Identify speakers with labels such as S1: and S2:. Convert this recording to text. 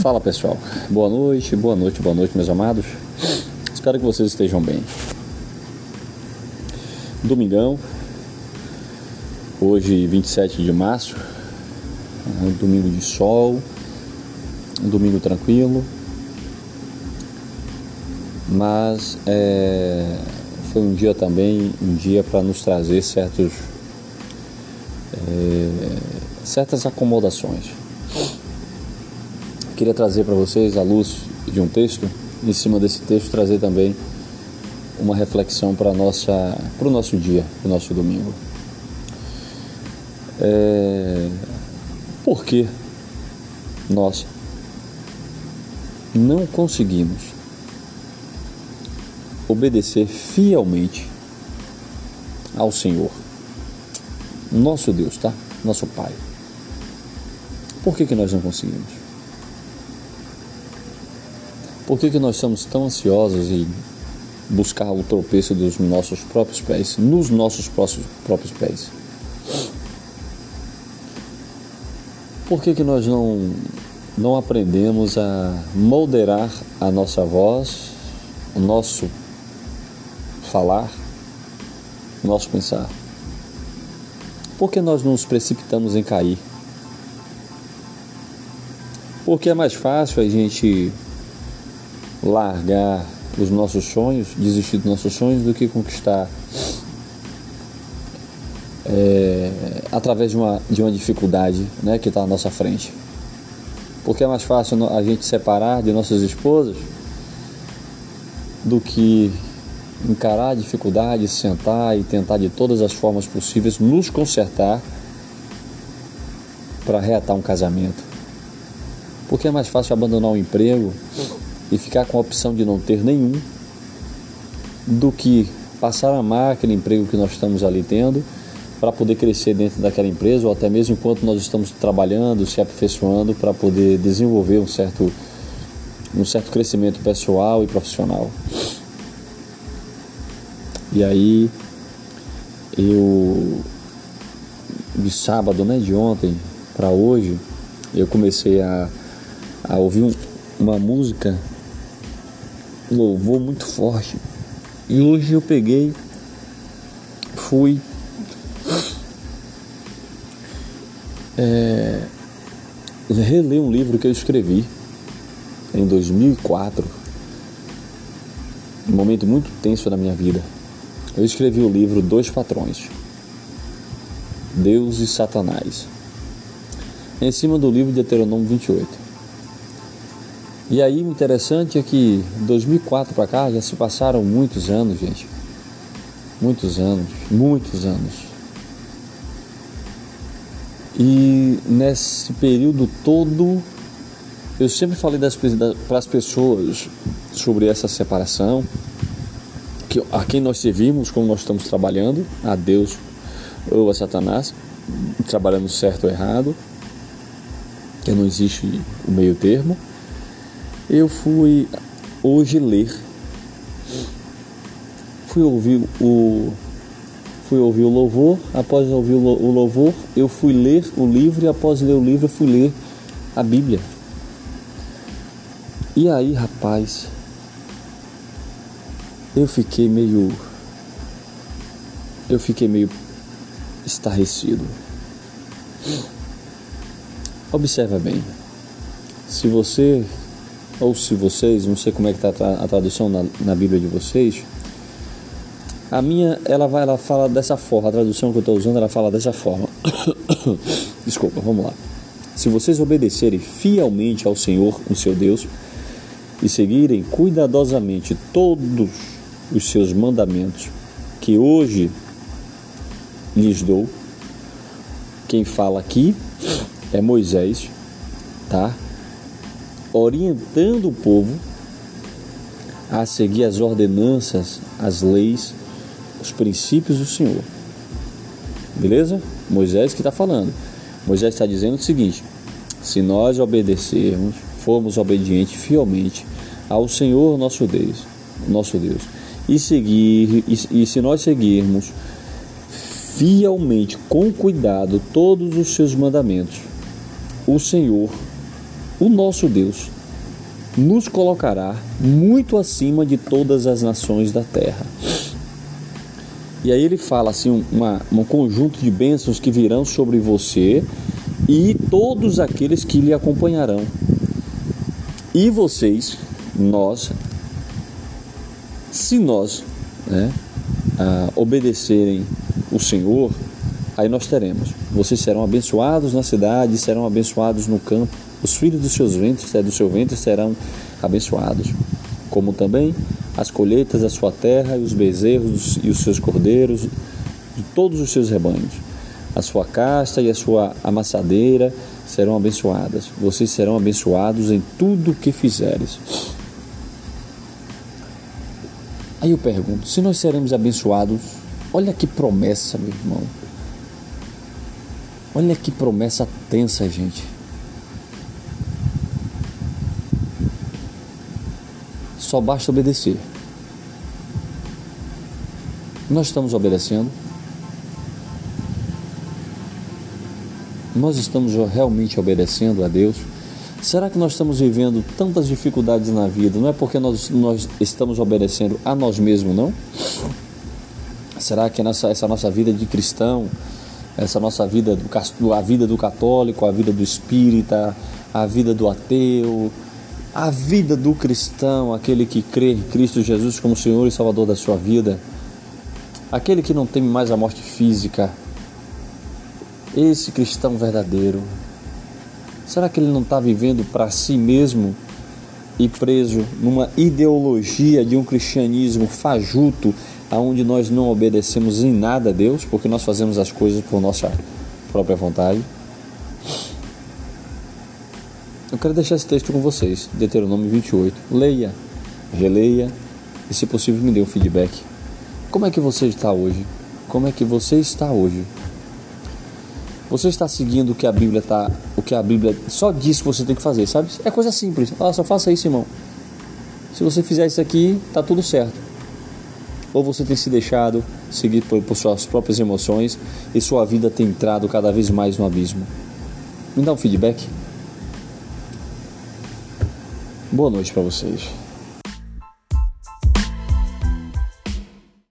S1: Fala pessoal, boa noite, boa noite, boa noite, meus amados. Espero que vocês estejam bem. Domingão, hoje 27 de março, um domingo de sol, um domingo tranquilo, mas é, foi um dia também, um dia para nos trazer certos, é, certas acomodações. Queria trazer para vocês, à luz de um texto, em cima desse texto, trazer também uma reflexão para nossa para o nosso dia, para o nosso domingo. É, por que nós não conseguimos obedecer fielmente ao Senhor, nosso Deus, tá? Nosso Pai. Por que, que nós não conseguimos? Por que, que nós somos tão ansiosos em buscar o tropeço dos nossos próprios pés, nos nossos próprios pés? Por que, que nós não, não aprendemos a moderar a nossa voz, o nosso falar, o nosso pensar? Por que nós nos precipitamos em cair? Porque é mais fácil a gente largar os nossos sonhos, desistir dos nossos sonhos, do que conquistar é, através de uma, de uma dificuldade né, que está à nossa frente. Porque é mais fácil a gente separar de nossas esposas do que encarar a dificuldade, sentar e tentar de todas as formas possíveis nos consertar para reatar um casamento. Porque é mais fácil abandonar um emprego e ficar com a opção de não ter nenhum do que passar a máquina, emprego que nós estamos ali tendo para poder crescer dentro daquela empresa ou até mesmo enquanto nós estamos trabalhando, se aperfeiçoando para poder desenvolver um certo um certo crescimento pessoal e profissional. E aí eu de sábado, né, de ontem para hoje, eu comecei a, a ouvir um, uma música louvor muito forte. E hoje eu peguei, fui é, reler um livro que eu escrevi em 2004, um momento muito tenso da minha vida. Eu escrevi o livro Dois Patrões, Deus e Satanás, em cima do livro de Deuteronômio 28. E aí o interessante é que 2004 para cá já se passaram muitos anos, gente. Muitos anos, muitos anos. E nesse período todo, eu sempre falei para as pessoas sobre essa separação, que a quem nós servimos, como nós estamos trabalhando, a Deus ou a Satanás, trabalhando certo ou errado, que não existe o meio termo eu fui hoje ler, fui ouvir o fui ouvir o louvor, após ouvir o louvor, eu fui ler o livro e após ler o livro eu fui ler a Bíblia. E aí, rapaz, eu fiquei meio eu fiquei meio estarrecido. Observa bem. Se você ou se vocês, não sei como é que está a tradução na, na Bíblia de vocês, a minha, ela vai, ela fala dessa forma, a tradução que eu estou usando, ela fala dessa forma. Desculpa, vamos lá. Se vocês obedecerem fielmente ao Senhor, o seu Deus, e seguirem cuidadosamente todos os seus mandamentos que hoje lhes dou, quem fala aqui é Moisés, tá? Orientando o povo a seguir as ordenanças, as leis, os princípios do Senhor. Beleza? Moisés que está falando. Moisés está dizendo o seguinte: se nós obedecermos, formos obedientes fielmente ao Senhor nosso Deus, nosso Deus, e seguir e, e se nós seguirmos fielmente, com cuidado, todos os seus mandamentos, o Senhor o nosso Deus nos colocará muito acima de todas as nações da terra. E aí ele fala assim, uma, um conjunto de bênçãos que virão sobre você e todos aqueles que lhe acompanharão. E vocês, nós, se nós né, obedecerem o Senhor, aí nós teremos. Vocês serão abençoados na cidade, serão abençoados no campo. Os filhos dos seus ventres, é, do seu ventre, serão abençoados. Como também as colheitas da sua terra e os bezerros e os seus cordeiros, de todos os seus rebanhos. A sua casta e a sua amassadeira serão abençoadas. Vocês serão abençoados em tudo o que fizeres. Aí eu pergunto: se nós seremos abençoados, olha que promessa, meu irmão. Olha que promessa tensa, gente. Só basta obedecer. Nós estamos obedecendo? Nós estamos realmente obedecendo a Deus? Será que nós estamos vivendo tantas dificuldades na vida? Não é porque nós, nós estamos obedecendo a nós mesmos, não? Será que essa, nossa vida de cristão, essa nossa vida, do, a vida do católico, a vida do espírita, a vida do ateu, a vida do cristão, aquele que crê em Cristo Jesus como Senhor e Salvador da sua vida, aquele que não teme mais a morte física, esse cristão verdadeiro, será que ele não está vivendo para si mesmo e preso numa ideologia de um cristianismo fajuto, aonde nós não obedecemos em nada a Deus, porque nós fazemos as coisas por nossa própria vontade? Eu quero deixar esse texto com vocês, Deuteronômio 28. Leia, releia e, se possível, me dê um feedback. Como é que você está hoje? Como é que você está hoje? Você está seguindo o que a Bíblia tá, o que a Bíblia só diz que você tem que fazer, sabe? É coisa simples. Ah, só faça isso, irmão. Se você fizer isso aqui, tá tudo certo. Ou você tem se deixado seguir por, por suas próprias emoções e sua vida tem entrado cada vez mais no abismo. Me dá um feedback. Boa noite para vocês.